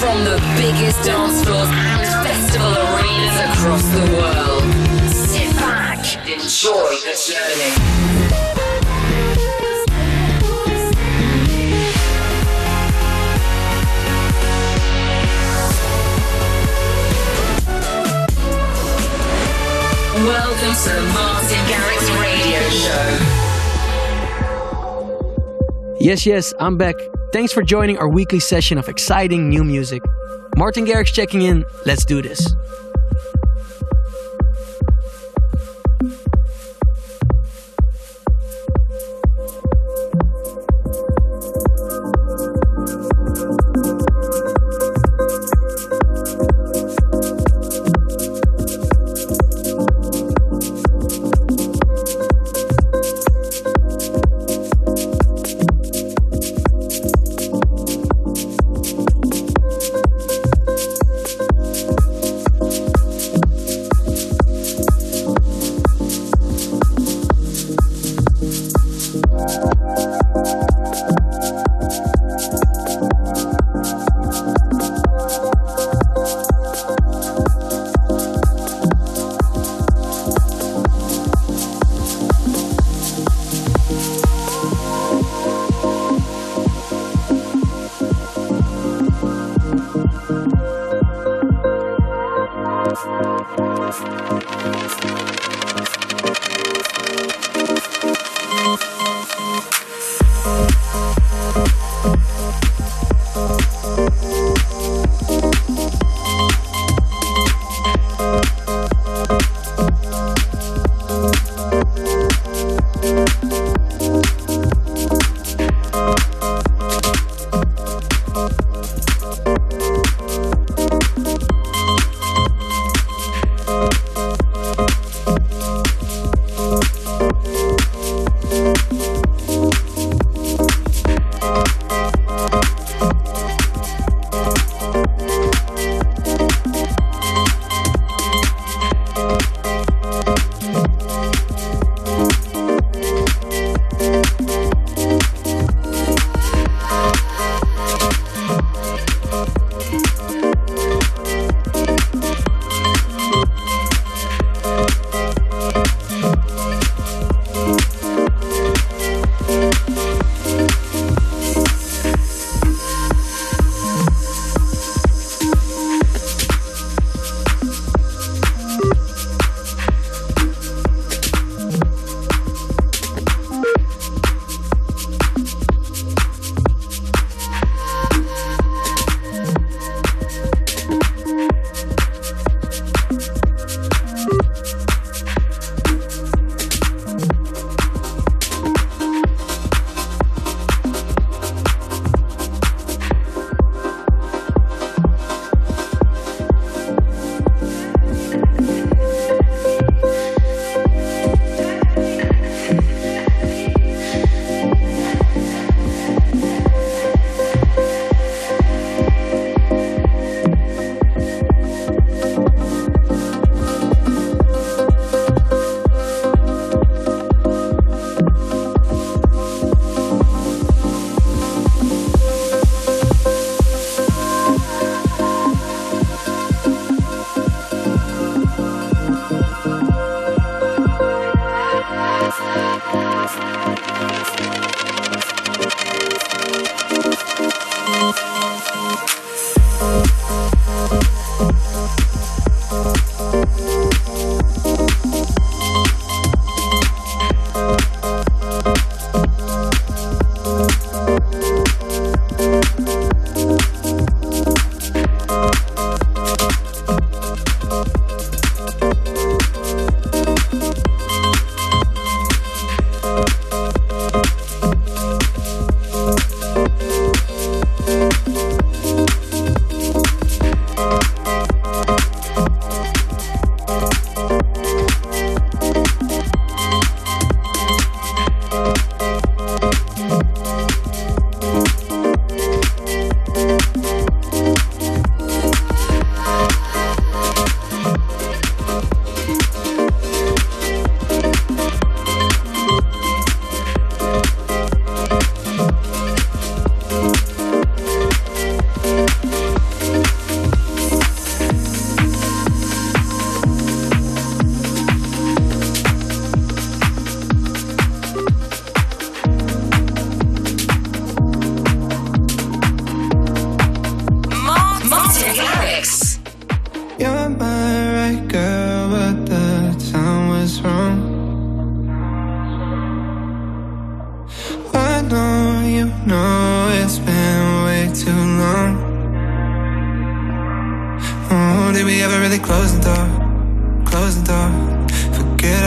From the biggest dance floors and festival arenas across the world. Sit back, enjoy the journey. Welcome to the Martin Garrix Radio Show. Yes, yes, I'm back. Thanks for joining our weekly session of exciting new music. Martin Garrix checking in. Let's do this.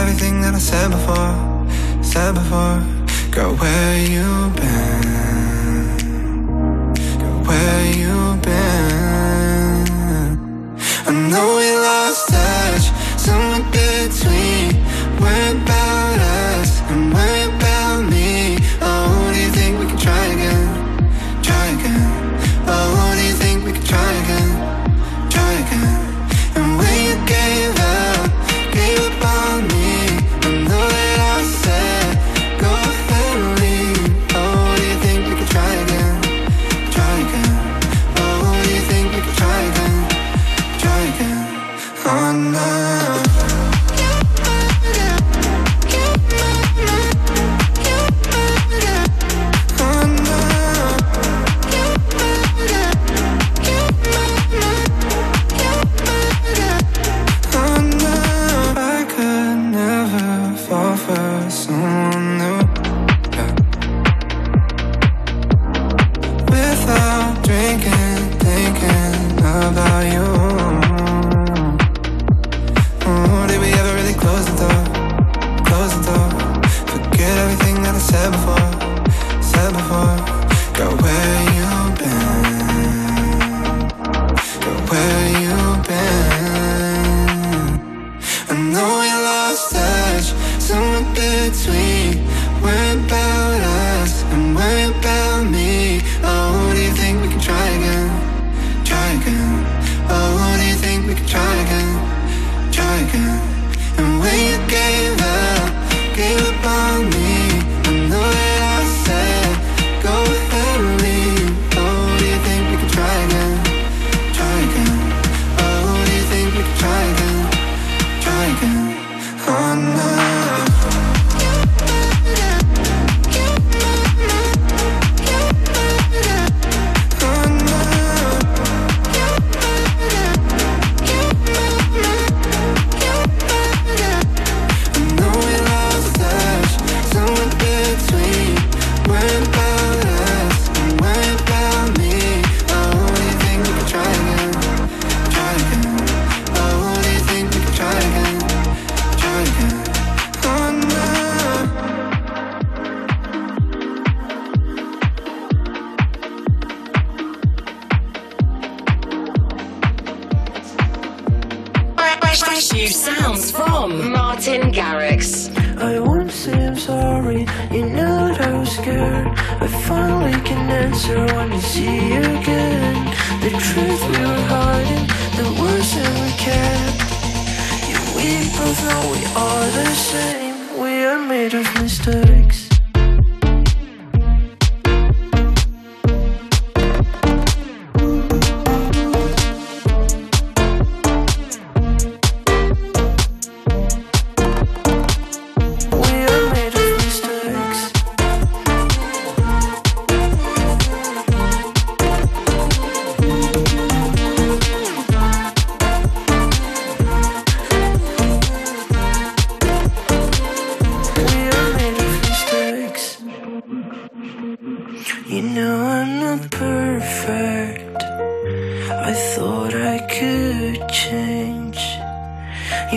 everything that I said before, said before. Girl, where you been? Girl, where you been? I know we lost touch, somewhere between. We're back.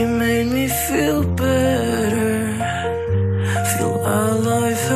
made me feel better, feel alive.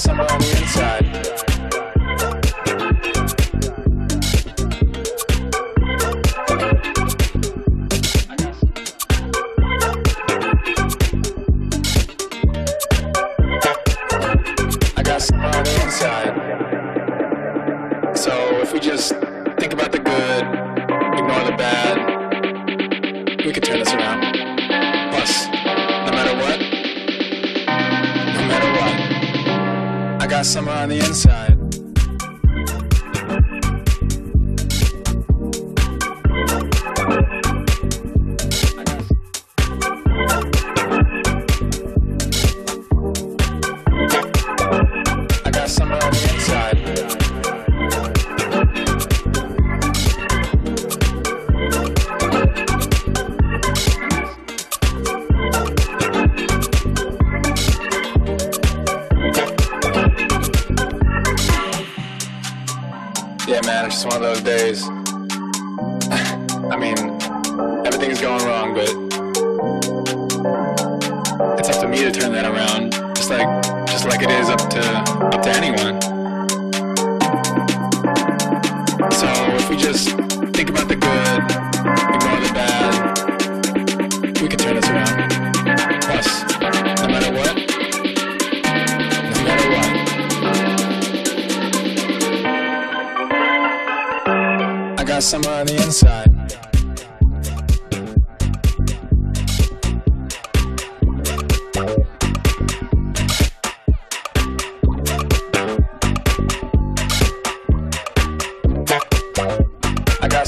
Summer on the inside.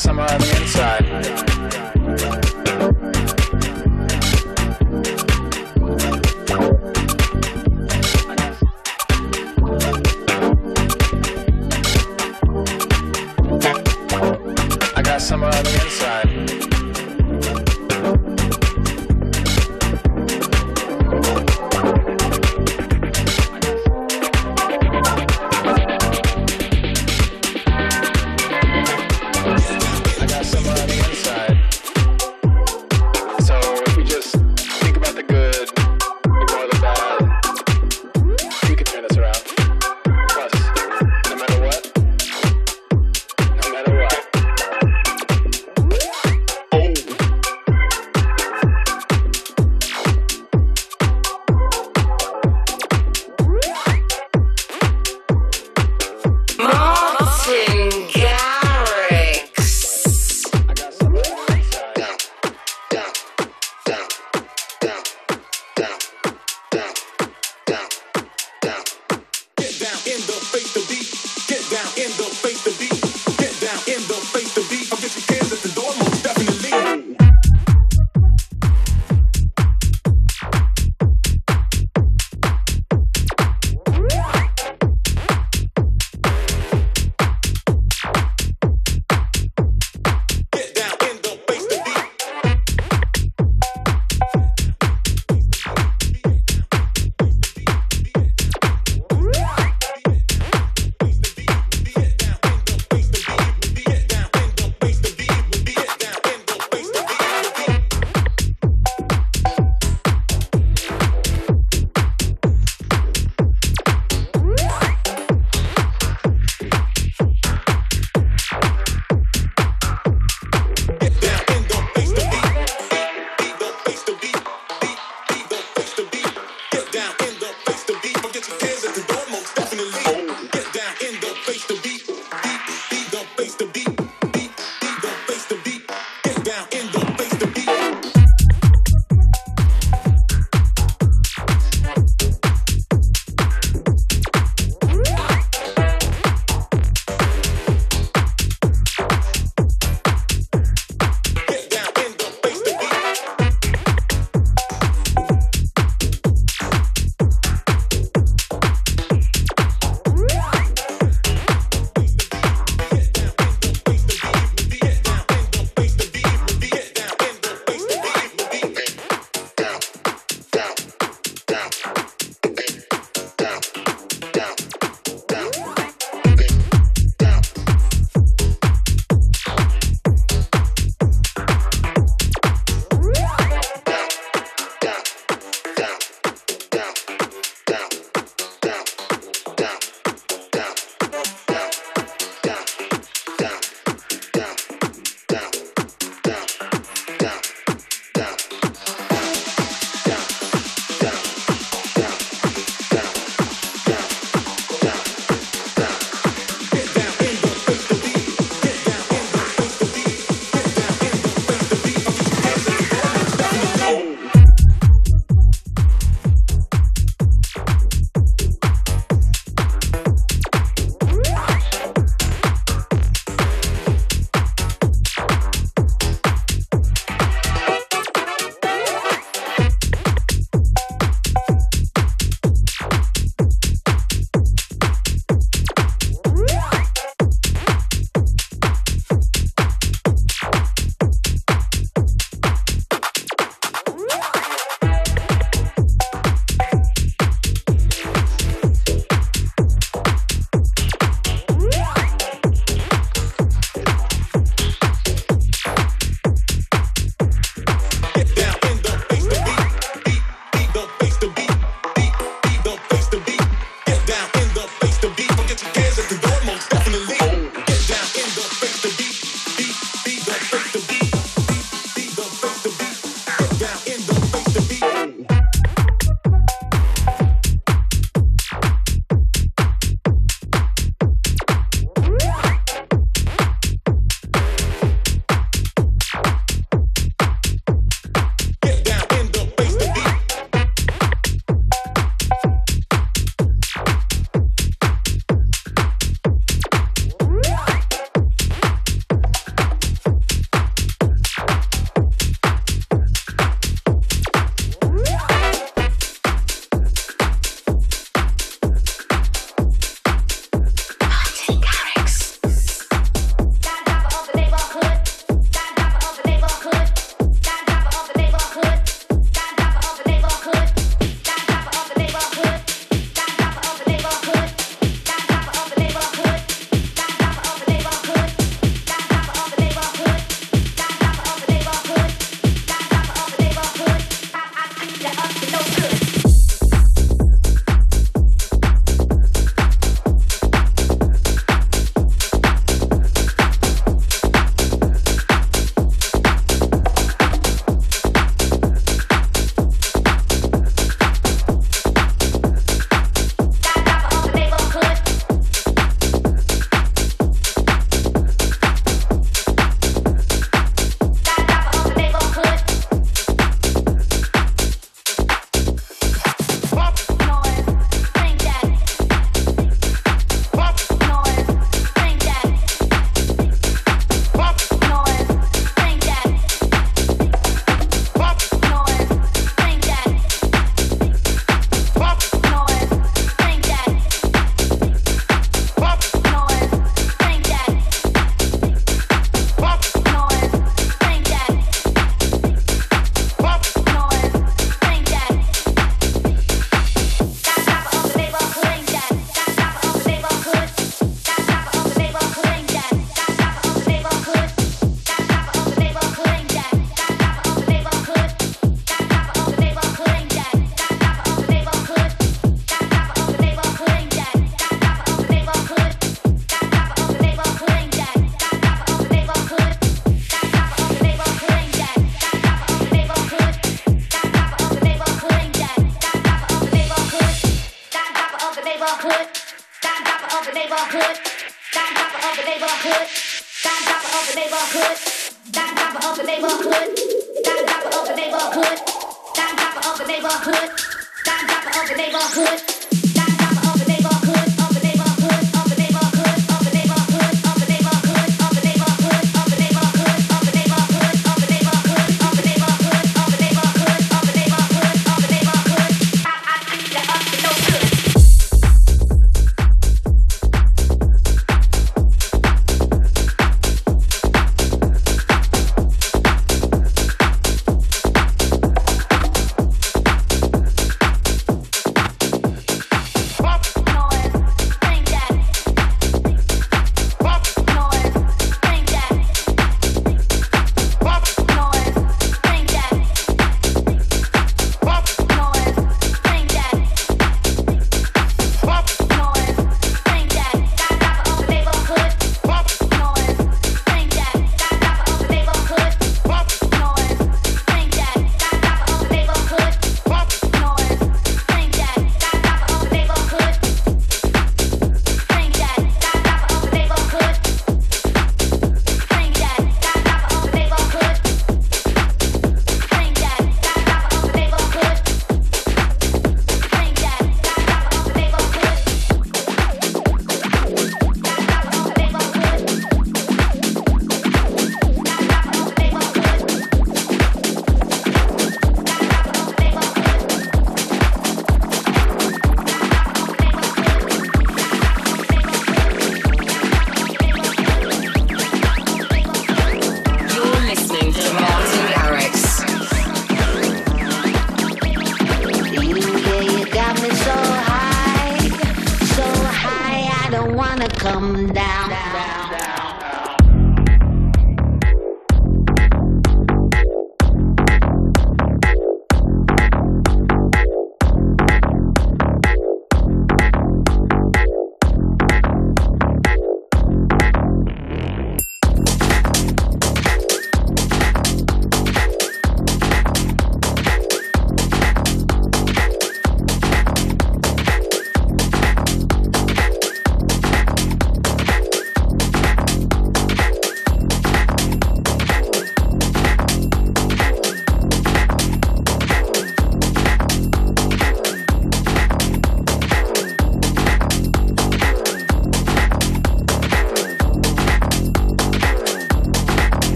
Summer on the inside.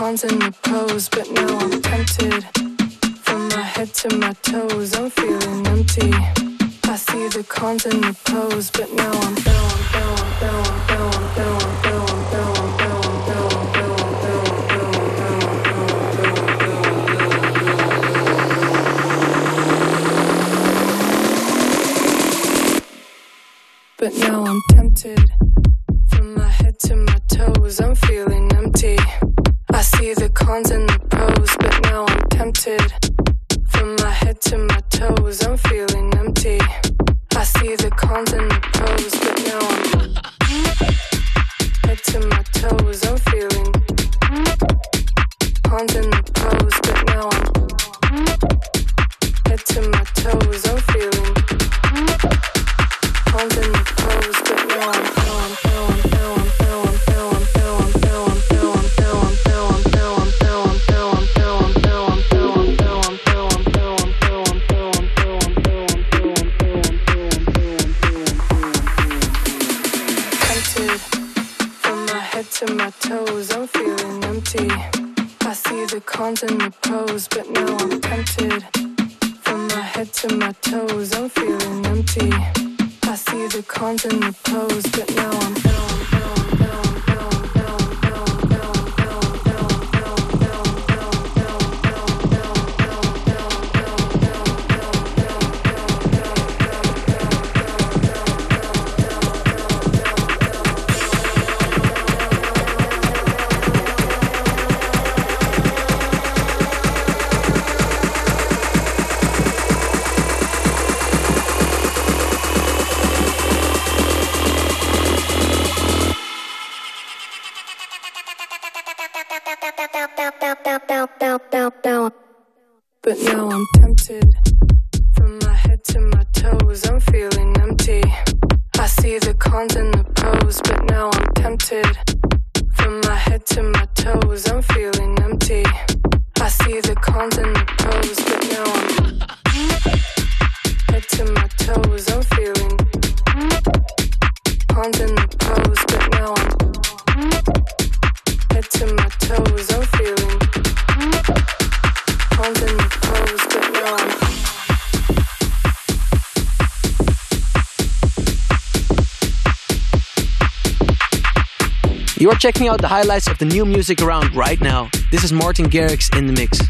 pawns in the pose, but now I'm tempted. From my head to my toes, I'm feeling empty. I see the cons and the pros, but now I'm. You're checking out the highlights of the new music around right now. This is Martin Garrix in the mix.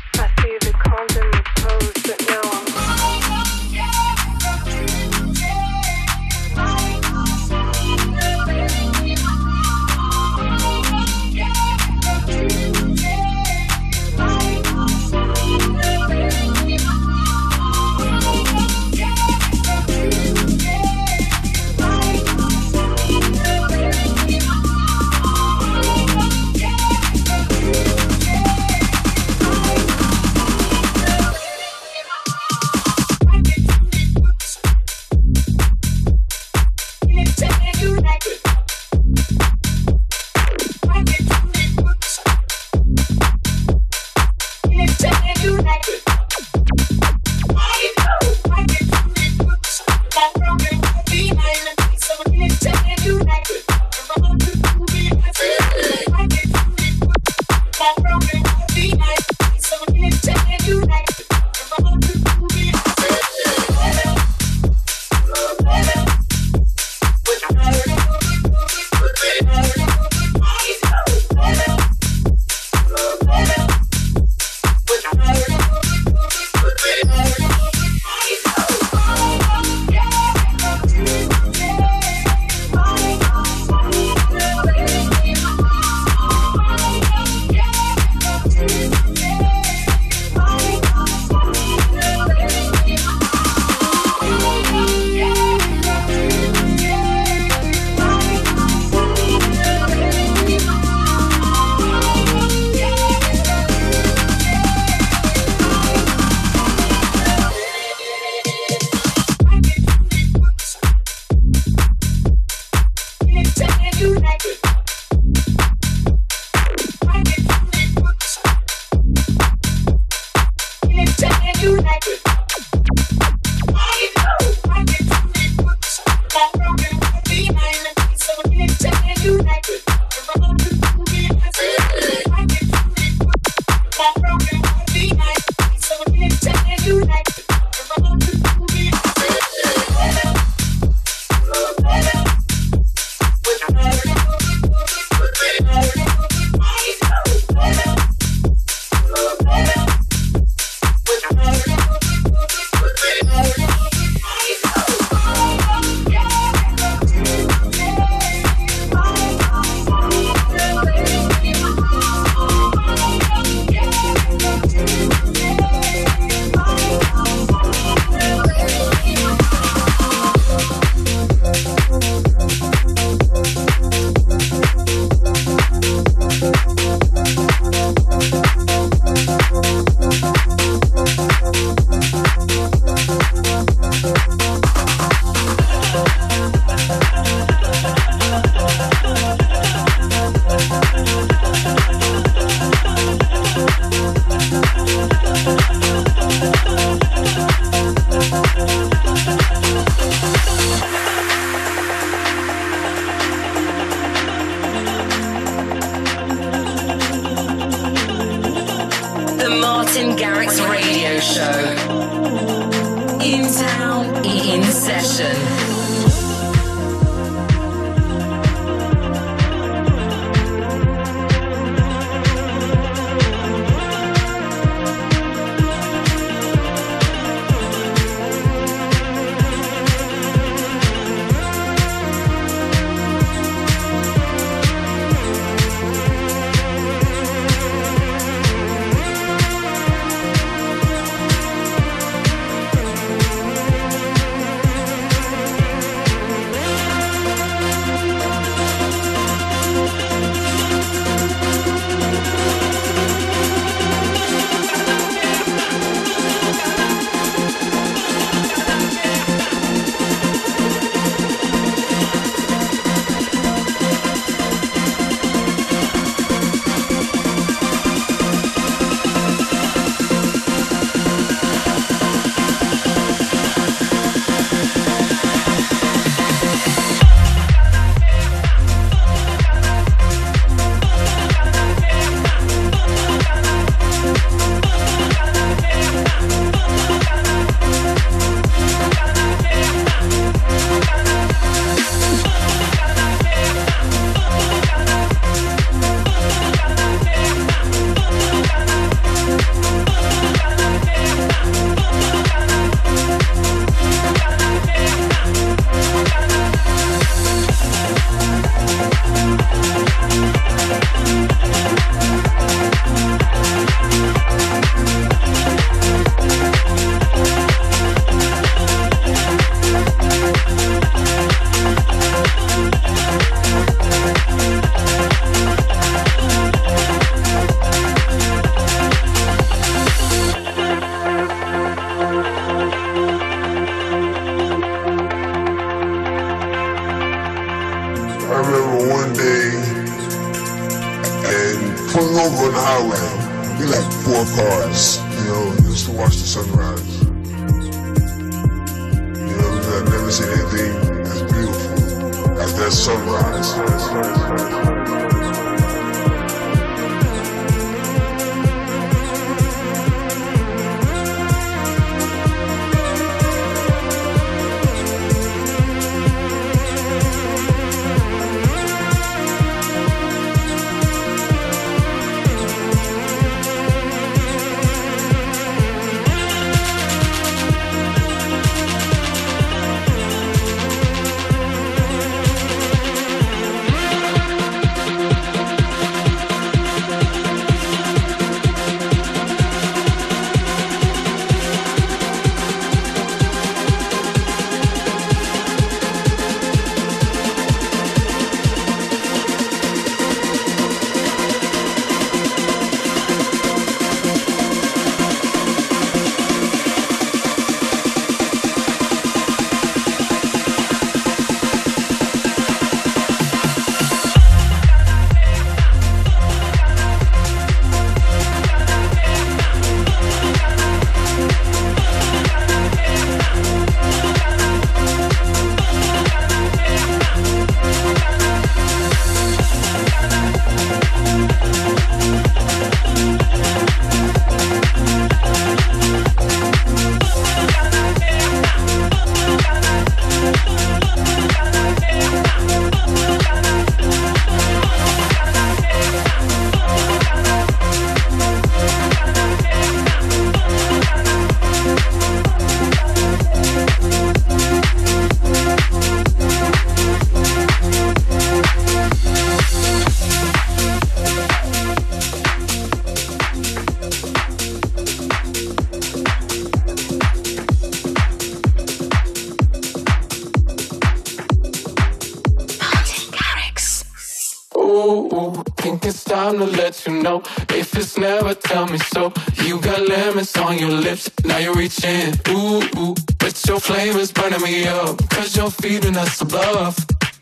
Flame is burning me up, cause you're feeding us the bluff.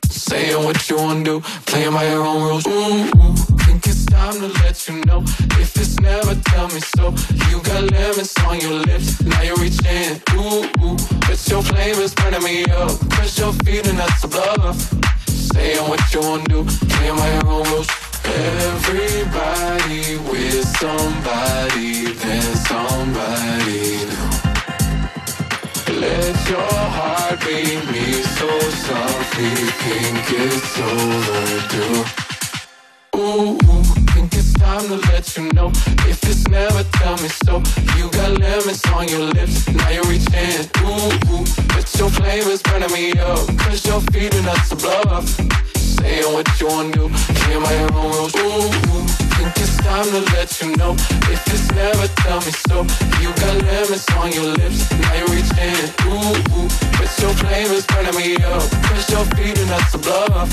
Saying what you wanna do, playing by your own rules. Ooh, think it's time to let you know. If it's never, tell me so. You got lemons on your lips, now you're reaching. Ooh, but your flame is burning me up, cause you're feeding us the bluff. Saying what you wanna do, playing by your own rules. Everybody with somebody, then somebody new. Let your heart beat me so softly, think it's overdue. Ooh, think it's time to let you know. If it's never, tell me so. You got lemons on your lips, now you're reaching. Ooh, but your flavor's burning me up. Cause you're feeding us bluff. Saying what you wanna do, clear my own rules. Ooh, think it's time to let you know. If it's never, tell me so. You got lemons on your lips, now you're reaching. Ooh, ooh, but your flavor's burning me up. Cause you're feeding us a bluff.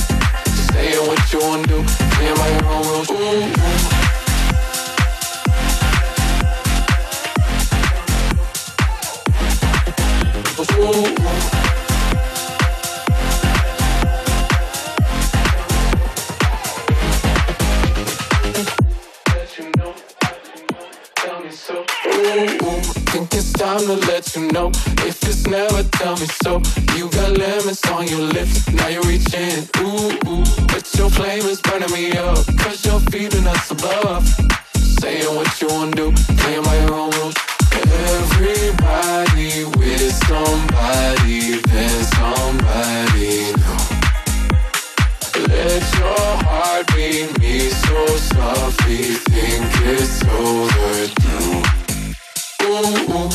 Saying what you wanna do, clear my own rules. Ooh, ooh. Ooh. Think it's time to let you know. If it's never, tell me so. You got lemons on your lips, now you're reaching. Ooh, ooh, but your flame is burning me up. Cause you're feeding us above. Saying what you wanna do, playing by your own rules. Everybody with somebody, then somebody new. Let your heart beat me so softly, think it's overdue. Ooh, ooh.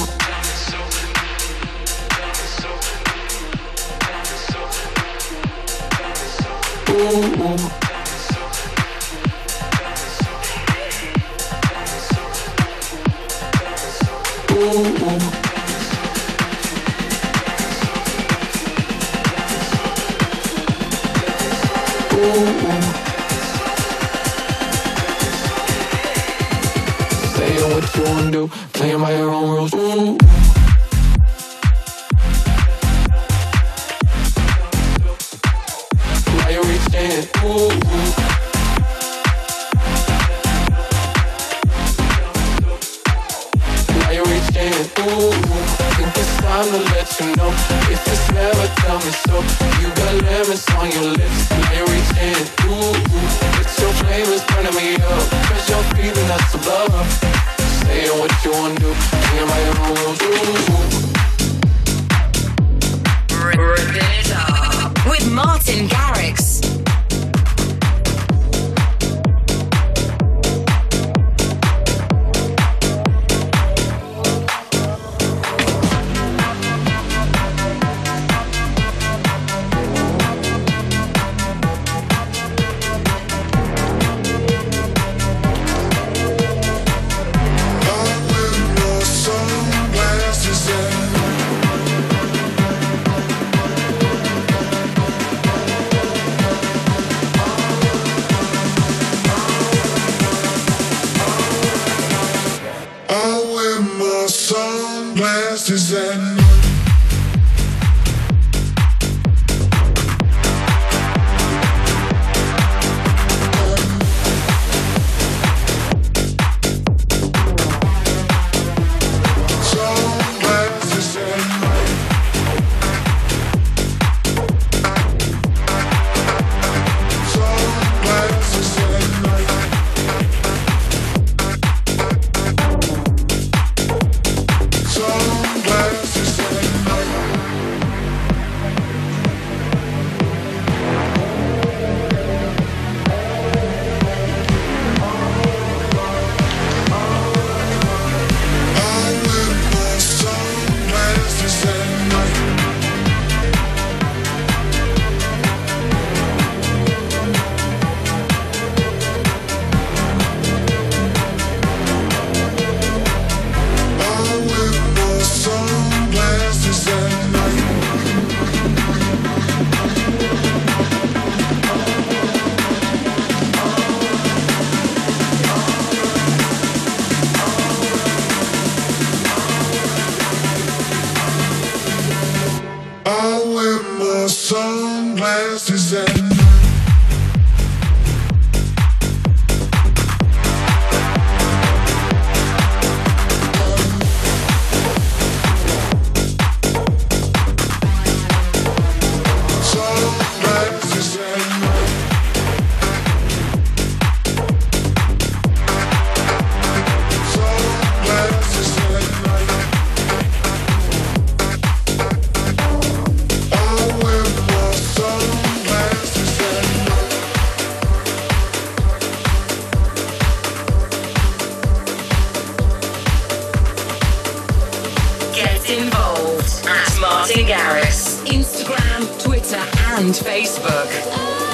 Garrix. Instagram, Twitter, and Facebook.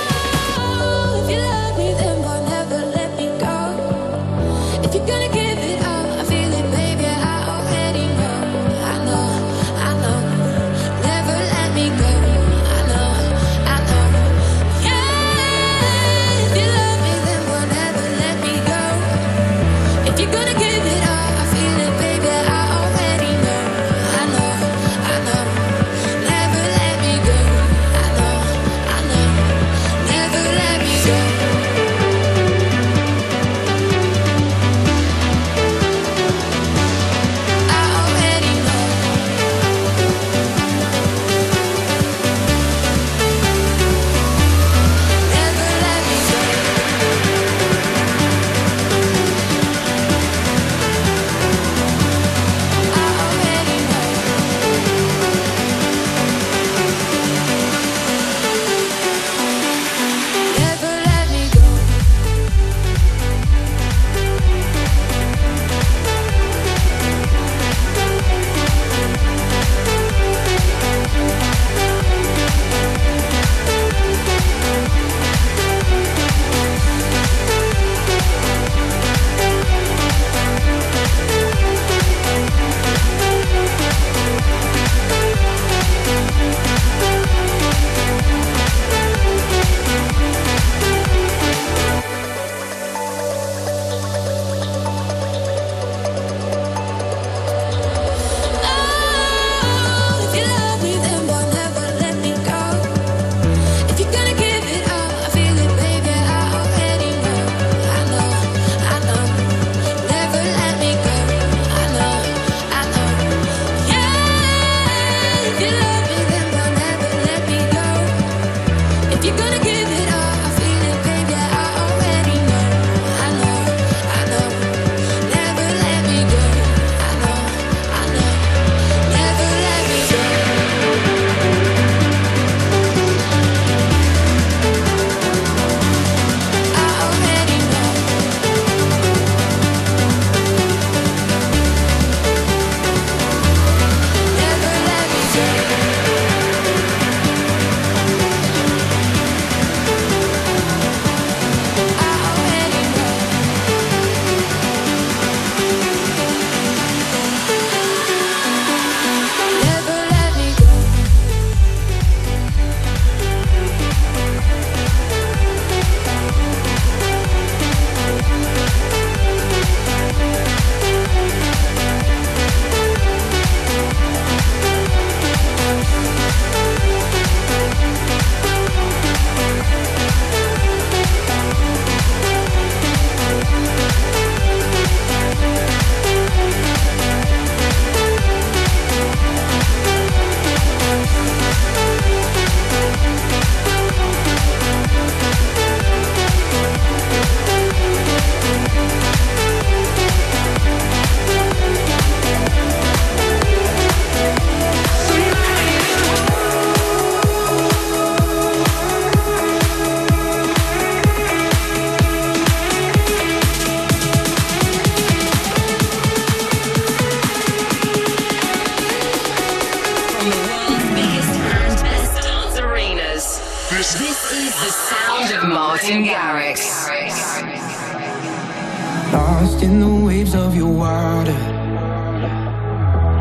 of your water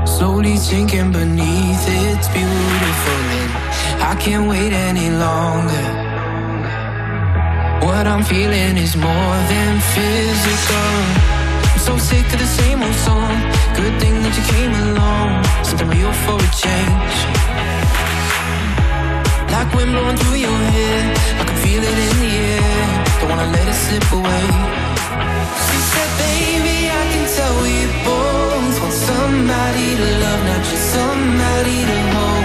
Slowly sinking beneath It's beautiful and I can't wait any longer. What I'm feeling is more than physical. I'm so sick of the same old song. Good thing that you came along. Something real for a change. Like wind blowing through your hair. I can feel it in the air. Don't wanna let it slip away somebody to love, not just somebody to hold.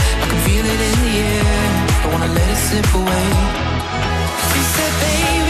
it in the air. I wanna let it slip away. She said, baby.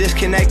Trust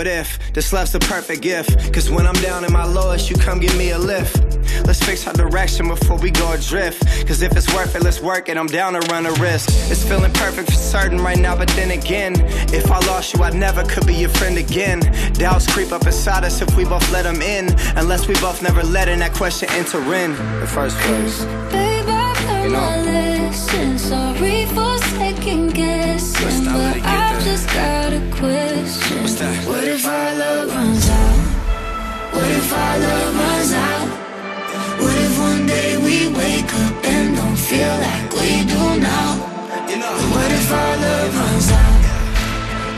what if this love's the perfect gift? Cause when I'm down in my lowest, you come give me a lift. Let's fix our direction before we go adrift. Cause if it's worth it, let's work it. I'm down to run a risk. It's feeling perfect for certain right now, but then again, if I lost you, I never could be your friend again. Doubts creep up inside us if we both let them in. Unless we both never let in that question enter in the first place. Babe, I've You know. my lesson. Sorry for second guessing, Let's not let but I've just got a question. What's that? If our love runs out? What if one day we wake up and don't feel like we do now? What if our love runs out?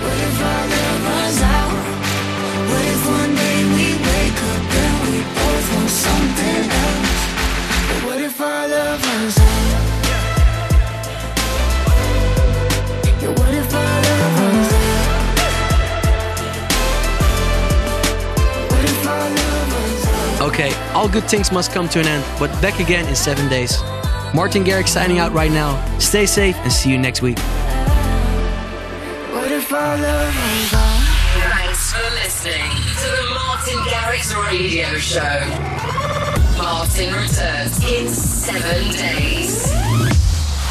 What if our love runs out? What if one day we wake up and we both want something else? What if our love runs out? Okay, all good things must come to an end, but back again in seven days. Martin Garrix signing out right now. Stay safe and see you next week. What if our love? Thanks for listening to the Martin Garrix Radio Show. Martin returns in seven days.